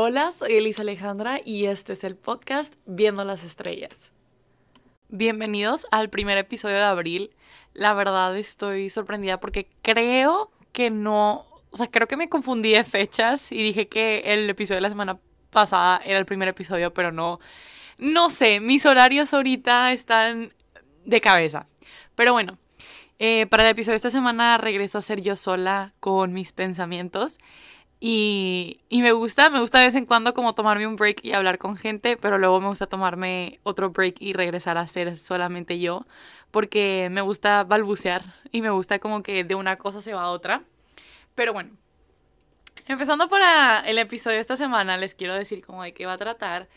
Hola, soy Elisa Alejandra y este es el podcast Viendo las Estrellas. Bienvenidos al primer episodio de abril. La verdad estoy sorprendida porque creo que no, o sea, creo que me confundí de fechas y dije que el episodio de la semana pasada era el primer episodio, pero no, no sé, mis horarios ahorita están de cabeza. Pero bueno, eh, para el episodio de esta semana regreso a ser yo sola con mis pensamientos. Y, y, me gusta, me gusta de vez en cuando como tomarme un break y hablar con gente, pero luego me gusta tomarme otro break y regresar a ser solamente yo, porque me gusta balbucear y me gusta como que de una cosa se va a otra. Pero bueno, empezando para el episodio esta semana, les quiero decir como de qué va a tratar.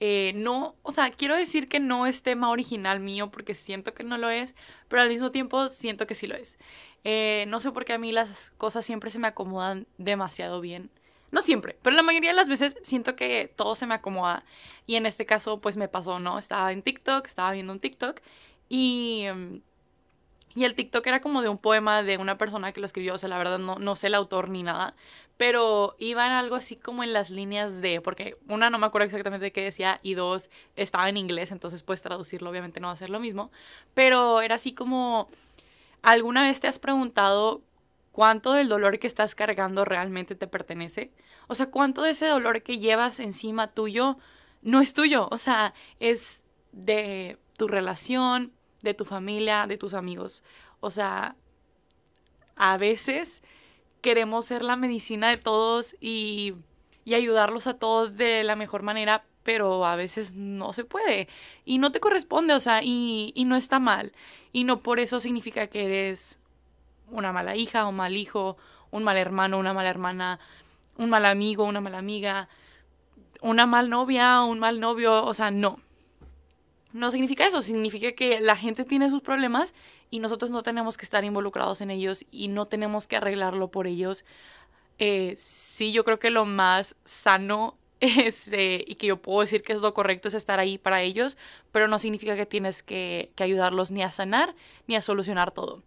Eh, no, o sea, quiero decir que no es tema original mío porque siento que no lo es, pero al mismo tiempo siento que sí lo es. Eh, no sé por qué a mí las cosas siempre se me acomodan demasiado bien. No siempre, pero la mayoría de las veces siento que todo se me acomoda. Y en este caso, pues me pasó, ¿no? Estaba en TikTok, estaba viendo un TikTok y... Em, y el TikTok era como de un poema de una persona que lo escribió, o sea, la verdad no, no sé el autor ni nada, pero iban algo así como en las líneas de, porque una no me acuerdo exactamente qué decía y dos estaba en inglés, entonces puedes traducirlo, obviamente no va a ser lo mismo, pero era así como, ¿alguna vez te has preguntado cuánto del dolor que estás cargando realmente te pertenece? O sea, ¿cuánto de ese dolor que llevas encima tuyo no es tuyo? O sea, es de tu relación, de tu familia, de tus amigos. O sea, a veces queremos ser la medicina de todos y, y ayudarlos a todos de la mejor manera, pero a veces no se puede y no te corresponde, o sea, y, y no está mal. Y no por eso significa que eres una mala hija, un mal hijo, un mal hermano, una mala hermana, un mal amigo, una mala amiga, una mal novia, un mal novio, o sea, no no significa eso, significa que la gente tiene sus problemas y nosotros no tenemos que estar involucrados en ellos y no tenemos que arreglarlo por ellos. Eh, sí, yo creo que lo más sano este, y que yo puedo decir que es lo correcto es estar ahí para ellos, pero no significa que tienes que, que ayudarlos ni a sanar ni a solucionar todo.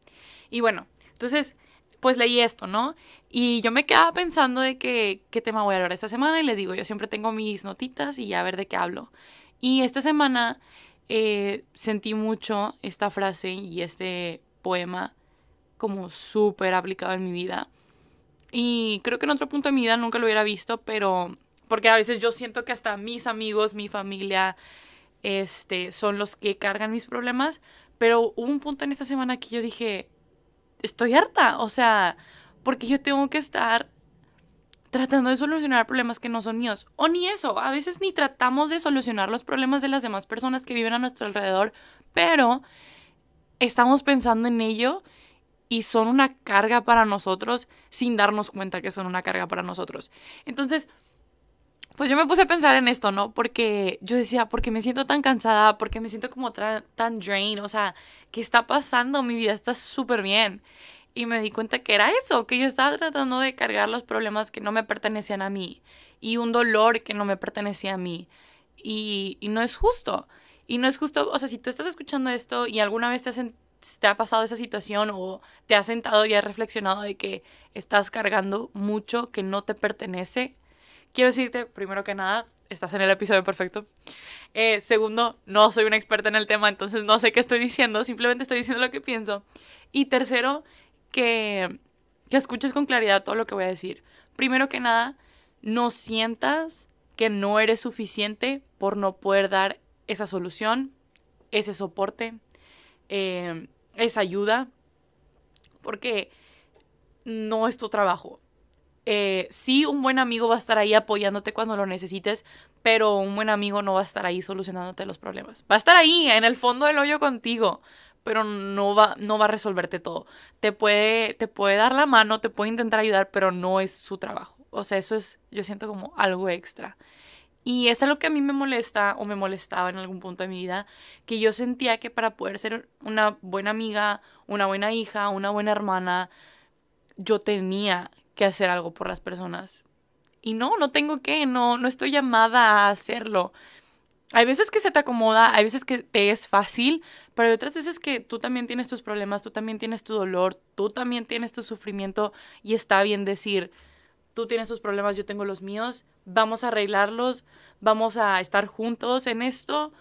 Y bueno, entonces, pues leí esto, ¿no? Y yo me quedaba pensando de que, qué tema voy a hablar esta semana y les digo, yo siempre tengo mis notitas y a ver de qué hablo. Y esta semana eh, sentí mucho esta frase y este poema como súper aplicado en mi vida. Y creo que en otro punto de mi vida nunca lo hubiera visto, pero porque a veces yo siento que hasta mis amigos, mi familia, este, son los que cargan mis problemas, pero hubo un punto en esta semana que yo dije, estoy harta, o sea, porque yo tengo que estar tratando de solucionar problemas que no son míos. O ni eso, a veces ni tratamos de solucionar los problemas de las demás personas que viven a nuestro alrededor, pero estamos pensando en ello y son una carga para nosotros sin darnos cuenta que son una carga para nosotros. Entonces, pues yo me puse a pensar en esto, ¿no? Porque yo decía, porque me siento tan cansada, porque me siento como tan drain, o sea, ¿qué está pasando? Mi vida está súper bien y me di cuenta que era eso, que yo estaba tratando de cargar los problemas que no me pertenecían a mí y un dolor que no me pertenecía a mí. Y, no es justo. Y no es justo, o sea, si tú estás escuchando esto y alguna vez te, te ha pasado esa situación o te has sentado y has reflexionado de que estás cargando mucho que no te pertenece, quiero decirte, primero que nada, estás en el episodio perfecto. Eh, segundo, no soy una experta en el tema, entonces no sé qué estoy diciendo, simplemente estoy diciendo lo que pienso. Y tercero, que, que escuches con claridad todo lo que voy a decir. Primero que nada, no sientas que no eres suficiente por no poder dar esa solución, ese soporte, eh, esa ayuda, porque no es tu trabajo. Eh, sí, un buen amigo va a estar ahí apoyándote cuando lo necesites, pero un buen amigo no va a estar ahí solucionándote los problemas. Va a estar ahí, en el fondo del hoyo contigo, pero no va, no va a resolverte todo. Te puede, te puede dar la mano, te puede intentar ayudar, pero no es su trabajo. O sea, eso es, yo siento como algo extra. Y eso es lo que a mí me molesta o me molestaba en algún punto de mi vida, que yo sentía que para poder ser una buena amiga, una buena hija, una buena hermana, yo tenía que hacer algo por las personas. Y no, no tengo que, no, no estoy llamada a hacerlo. Hay veces que se te acomoda, hay veces que te es fácil, pero hay otras veces que tú también tienes tus problemas, tú también tienes tu dolor, tú también tienes tu sufrimiento y está bien decir, tú tienes tus problemas, yo tengo los míos, vamos a arreglarlos, vamos a estar juntos en esto,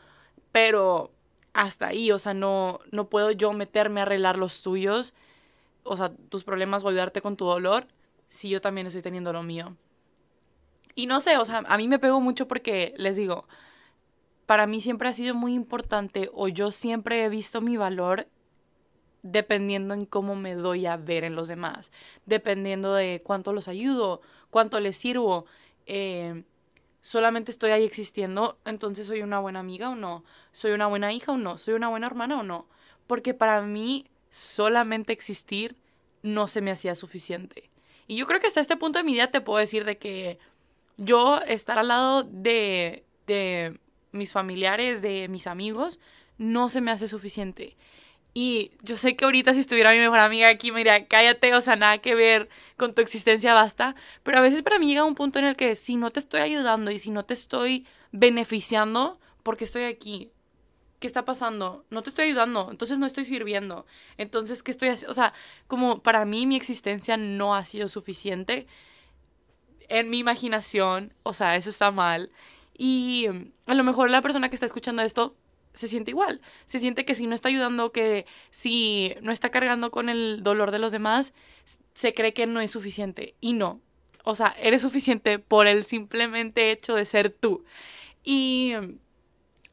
pero hasta ahí, o sea, no, no puedo yo meterme a arreglar los tuyos, o sea, tus problemas o con tu dolor, si yo también estoy teniendo lo mío. Y no sé, o sea, a mí me pegó mucho porque, les digo, para mí siempre ha sido muy importante o yo siempre he visto mi valor dependiendo en cómo me doy a ver en los demás, dependiendo de cuánto los ayudo, cuánto les sirvo. Eh, solamente estoy ahí existiendo, entonces soy una buena amiga o no, soy una buena hija o no, soy una buena hermana o no. Porque para mí solamente existir no se me hacía suficiente. Y yo creo que hasta este punto de mi vida te puedo decir de que yo estar al lado de, de mis familiares, de mis amigos, no se me hace suficiente. Y yo sé que ahorita si estuviera mi mejor amiga aquí me diría, cállate, o sea, nada que ver con tu existencia, basta. Pero a veces para mí llega un punto en el que si no te estoy ayudando y si no te estoy beneficiando, porque estoy aquí? ¿Qué está pasando? No te estoy ayudando, entonces no estoy sirviendo. Entonces, ¿qué estoy haciendo? O sea, como para mí mi existencia no ha sido suficiente en mi imaginación, o sea, eso está mal. Y a lo mejor la persona que está escuchando esto se siente igual. Se siente que si no está ayudando, que si no está cargando con el dolor de los demás, se cree que no es suficiente. Y no. O sea, eres suficiente por el simplemente hecho de ser tú. Y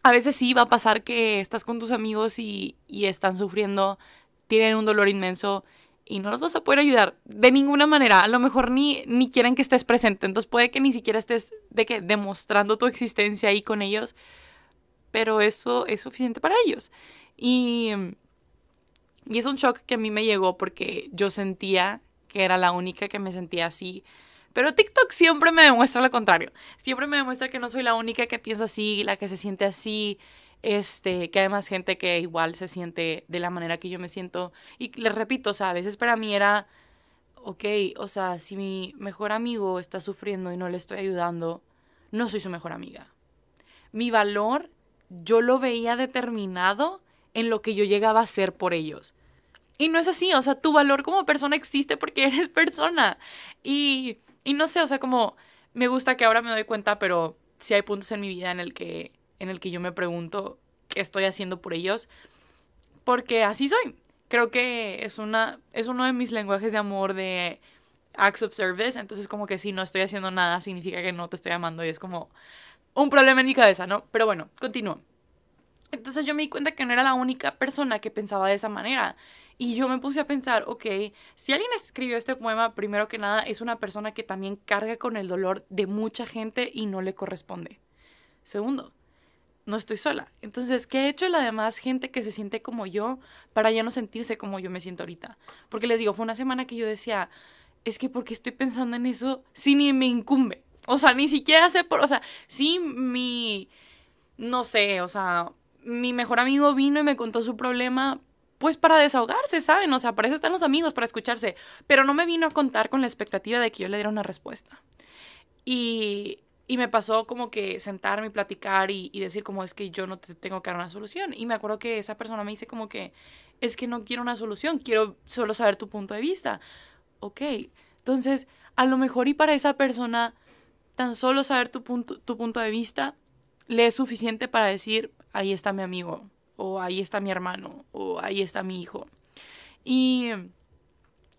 a veces sí va a pasar que estás con tus amigos y, y están sufriendo, tienen un dolor inmenso y no los vas a poder ayudar de ninguna manera. A lo mejor ni, ni quieren que estés presente. Entonces puede que ni siquiera estés de que demostrando tu existencia ahí con ellos pero eso es suficiente para ellos. Y, y es un shock que a mí me llegó porque yo sentía que era la única que me sentía así. Pero TikTok siempre me demuestra lo contrario. Siempre me demuestra que no soy la única que pienso así, la que se siente así. Este, que hay más gente que igual se siente de la manera que yo me siento. Y les repito, o sea, a veces para mí era, ok, o sea, si mi mejor amigo está sufriendo y no le estoy ayudando, no soy su mejor amiga. Mi valor yo lo veía determinado en lo que yo llegaba a ser por ellos. Y no es así, o sea, tu valor como persona existe porque eres persona. Y, y no sé, o sea, como me gusta que ahora me doy cuenta, pero sí hay puntos en mi vida en el que, en el que yo me pregunto qué estoy haciendo por ellos. Porque así soy. Creo que es, una, es uno de mis lenguajes de amor de acts of service. Entonces como que si no estoy haciendo nada significa que no te estoy amando y es como, un problema en mi cabeza, ¿no? Pero bueno, continúo. Entonces yo me di cuenta que no era la única persona que pensaba de esa manera. Y yo me puse a pensar, ok, si alguien escribió este poema, primero que nada, es una persona que también carga con el dolor de mucha gente y no le corresponde. Segundo, no estoy sola. Entonces, ¿qué ha hecho la demás gente que se siente como yo para ya no sentirse como yo me siento ahorita? Porque les digo, fue una semana que yo decía, es que porque estoy pensando en eso si ni me incumbe. O sea, ni siquiera sé por, o sea, sí mi, no sé, o sea, mi mejor amigo vino y me contó su problema, pues para desahogarse, ¿saben? O sea, para eso están los amigos, para escucharse. Pero no me vino a contar con la expectativa de que yo le diera una respuesta. Y, y me pasó como que sentarme y platicar y, y, decir como es que yo no te tengo que dar una solución. Y me acuerdo que esa persona me dice como que es que no quiero una solución, quiero solo saber tu punto de vista. Ok, entonces a lo mejor y para esa persona tan solo saber tu punto, tu punto de vista le es suficiente para decir, ahí está mi amigo, o ahí está mi hermano, o ahí está mi hijo. Y,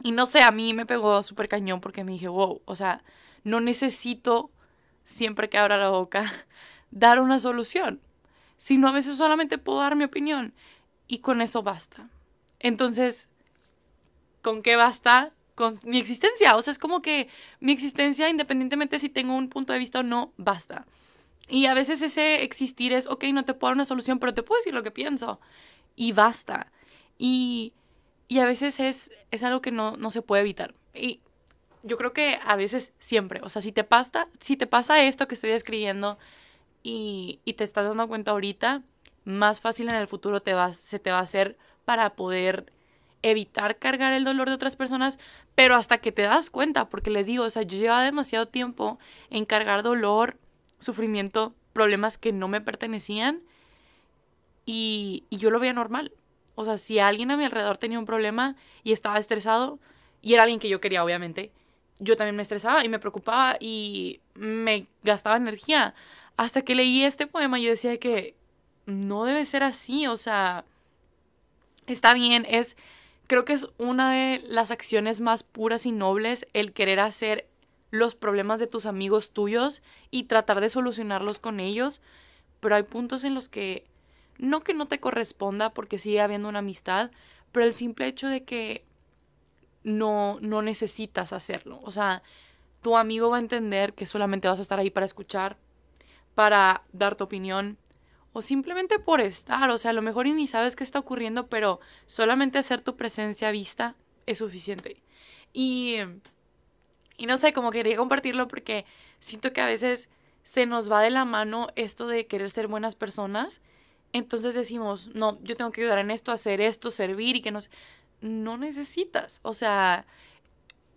y no sé, a mí me pegó súper cañón porque me dije, wow, o sea, no necesito, siempre que abra la boca, dar una solución, sino a veces solamente puedo dar mi opinión y con eso basta. Entonces, ¿con qué basta? con mi existencia. O sea, es como que mi existencia, independientemente si tengo un punto de vista o no, basta. Y a veces ese existir es, ok, no te puedo dar una solución, pero te puedo decir lo que pienso. Y basta. Y, y a veces es, es algo que no, no se puede evitar. Yo creo que a veces siempre, o sea, si te pasa, si te pasa esto que estoy describiendo y, y te estás dando cuenta ahorita, más fácil en el futuro te va, se te va a hacer para poder evitar cargar el dolor de otras personas, pero hasta que te das cuenta, porque les digo, o sea, yo llevaba demasiado tiempo en cargar dolor, sufrimiento, problemas que no me pertenecían y, y yo lo veía normal. O sea, si alguien a mi alrededor tenía un problema y estaba estresado, y era alguien que yo quería, obviamente, yo también me estresaba y me preocupaba y me gastaba energía. Hasta que leí este poema yo decía que no debe ser así, o sea, está bien, es creo que es una de las acciones más puras y nobles el querer hacer los problemas de tus amigos tuyos y tratar de solucionarlos con ellos, pero hay puntos en los que no que no te corresponda porque sigue habiendo una amistad, pero el simple hecho de que no no necesitas hacerlo, o sea, tu amigo va a entender que solamente vas a estar ahí para escuchar, para dar tu opinión o simplemente por estar, o sea, a lo mejor ni sabes qué está ocurriendo, pero solamente hacer tu presencia vista es suficiente. Y y no sé, como quería compartirlo porque siento que a veces se nos va de la mano esto de querer ser buenas personas. Entonces decimos, no, yo tengo que ayudar en esto, hacer esto, servir y que nos... No necesitas. O sea,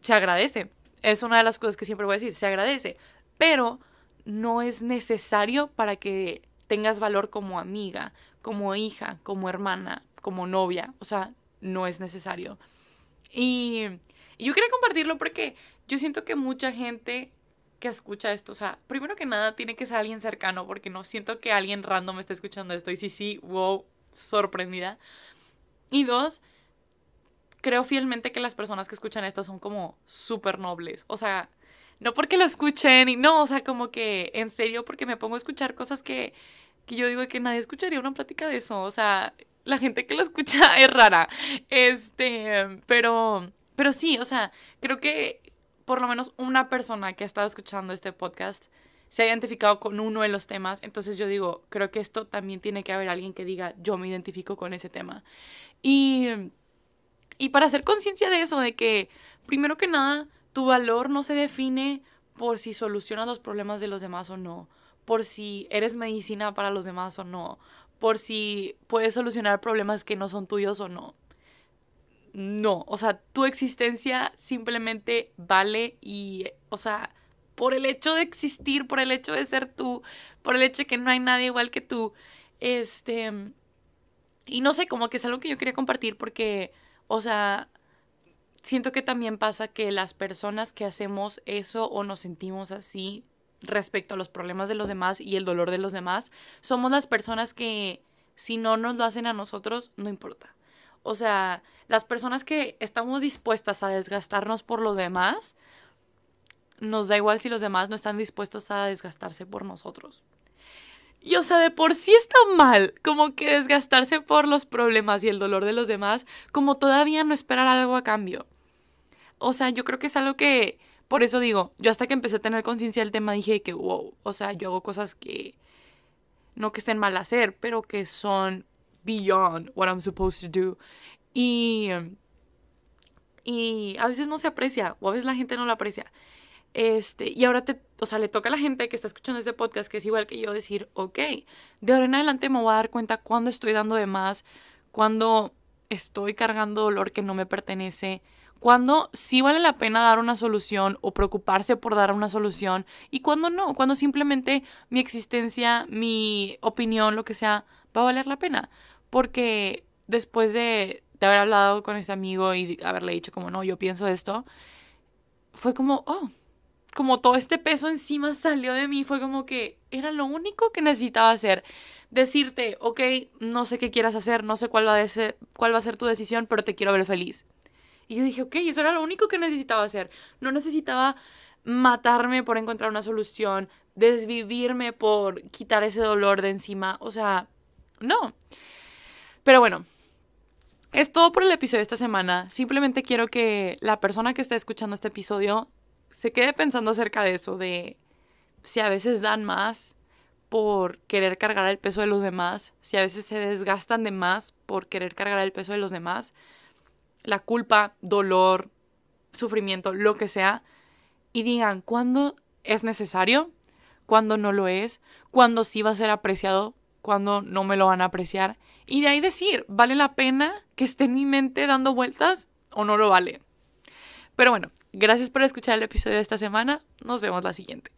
se agradece. Es una de las cosas que siempre voy a decir, se agradece. Pero no es necesario para que tengas valor como amiga, como hija, como hermana, como novia. O sea, no es necesario. Y, yo quería compartirlo porque yo siento que mucha gente que escucha esto, o sea, primero que nada tiene que ser alguien cercano, porque no siento que alguien random esté escuchando esto. Y sí, sí, wow, sorprendida. Y dos, creo fielmente que las personas que escuchan esto son como súper nobles. O sea, no porque lo escuchen y no, o sea, como que en serio, porque me pongo a escuchar cosas que, que yo digo que nadie escucharía una plática de eso. O sea, la gente que lo escucha es rara. Este, pero, pero sí, o sea, creo que por lo menos una persona que ha estado escuchando este podcast se ha identificado con uno de los temas. Entonces yo digo, creo que esto también tiene que haber alguien que diga, yo me identifico con ese tema. Y, y para hacer conciencia de eso, de que primero que nada, tu valor no se define por si solucionas los problemas de los demás o no, por si eres medicina para los demás o no, por si puedes solucionar problemas que no son tuyos o no. No, o sea, tu existencia simplemente vale y, o sea, por el hecho de existir, por el hecho de ser tú, por el hecho de que no hay nadie igual que tú, este, y no sé, como que es algo que yo quería compartir porque, o sea, siento que también pasa que las personas que hacemos eso o nos sentimos así respecto a los problemas de los demás y el dolor de los demás, somos las personas que si no nos lo hacen a nosotros, no importa. O sea, las personas que estamos dispuestas a desgastarnos por los demás, nos da igual si los demás no están dispuestos a desgastarse por nosotros. Y o sea, de por sí está mal, como que desgastarse por los problemas y el dolor de los demás, como todavía no esperar algo a cambio. O sea, yo creo que es algo que, por eso digo, yo hasta que empecé a tener conciencia del tema dije que, wow, o sea, yo hago cosas que no que estén mal hacer, pero que son beyond what I'm supposed to do. Y, y a veces no se aprecia, o a veces la gente no lo aprecia. Este, y ahora te, o sea, le toca a la gente que está escuchando este podcast, que es igual que yo, decir, ok, de ahora en adelante me voy a dar cuenta cuando estoy dando de más, cuando estoy cargando dolor que no me pertenece, cuando sí vale la pena dar una solución o preocuparse por dar una solución y cuando no, cuando simplemente mi existencia, mi opinión, lo que sea, va a valer la pena. Porque después de, haber hablado con este amigo y haberle dicho como, no, yo pienso esto, fue como, oh, como todo este peso encima salió de mí, fue como que era lo único que necesitaba hacer. Decirte, ok, no sé qué quieras hacer, no sé cuál va a ser, cuál va a ser tu decisión, pero te quiero ver feliz. Y yo dije, ok, eso era lo único que necesitaba hacer. No necesitaba matarme por encontrar una solución, desvivirme por quitar ese dolor de encima. O sea, no. Pero bueno, es todo por el episodio de esta semana. Simplemente quiero que la persona que esté escuchando este episodio se quede pensando acerca de eso, de si a veces dan más por querer cargar el peso de los demás, si a veces se desgastan de más por querer cargar el peso de los demás, la culpa, dolor, sufrimiento, lo que sea, y digan cuándo es necesario, cuándo no lo es, cuándo sí va a ser apreciado, cuándo no me lo van a apreciar y de ahí decir, ¿vale la pena que esté en mi mente dando vueltas o no lo vale? Pero bueno, gracias por escuchar el episodio de esta semana. Nos vemos la siguiente.